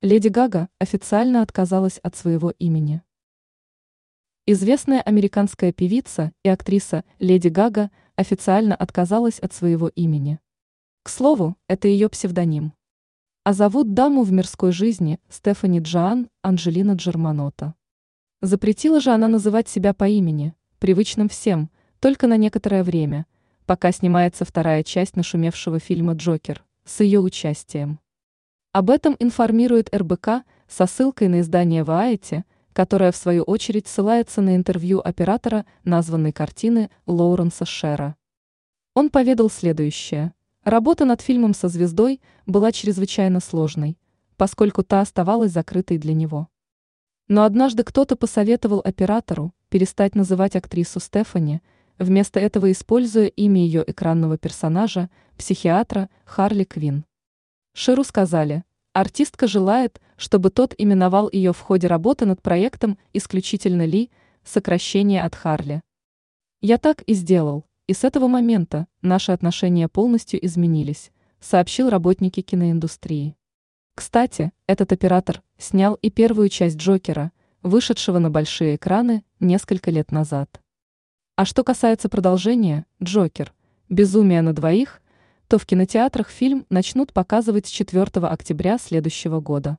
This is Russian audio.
Леди Гага официально отказалась от своего имени. Известная американская певица и актриса Леди Гага официально отказалась от своего имени. К слову, это ее псевдоним. А зовут даму в мирской жизни Стефани Джоан Анджелина Джерманота. Запретила же она называть себя по имени, привычным всем, только на некоторое время, пока снимается вторая часть нашумевшего фильма «Джокер» с ее участием. Об этом информирует РБК со ссылкой на издание Variety, которое в свою очередь ссылается на интервью оператора названной картины Лоуренса Шера. Он поведал следующее. Работа над фильмом со звездой была чрезвычайно сложной, поскольку та оставалась закрытой для него. Но однажды кто-то посоветовал оператору перестать называть актрису Стефани, вместо этого используя имя ее экранного персонажа, психиатра Харли Квин. Шеру сказали, артистка желает, чтобы тот именовал ее в ходе работы над проектом исключительно Ли, сокращение от Харли. Я так и сделал, и с этого момента наши отношения полностью изменились, сообщил работники киноиндустрии. Кстати, этот оператор снял и первую часть Джокера, вышедшего на большие экраны несколько лет назад. А что касается продолжения «Джокер. Безумие на двоих», то в кинотеатрах фильм начнут показывать с 4 октября следующего года.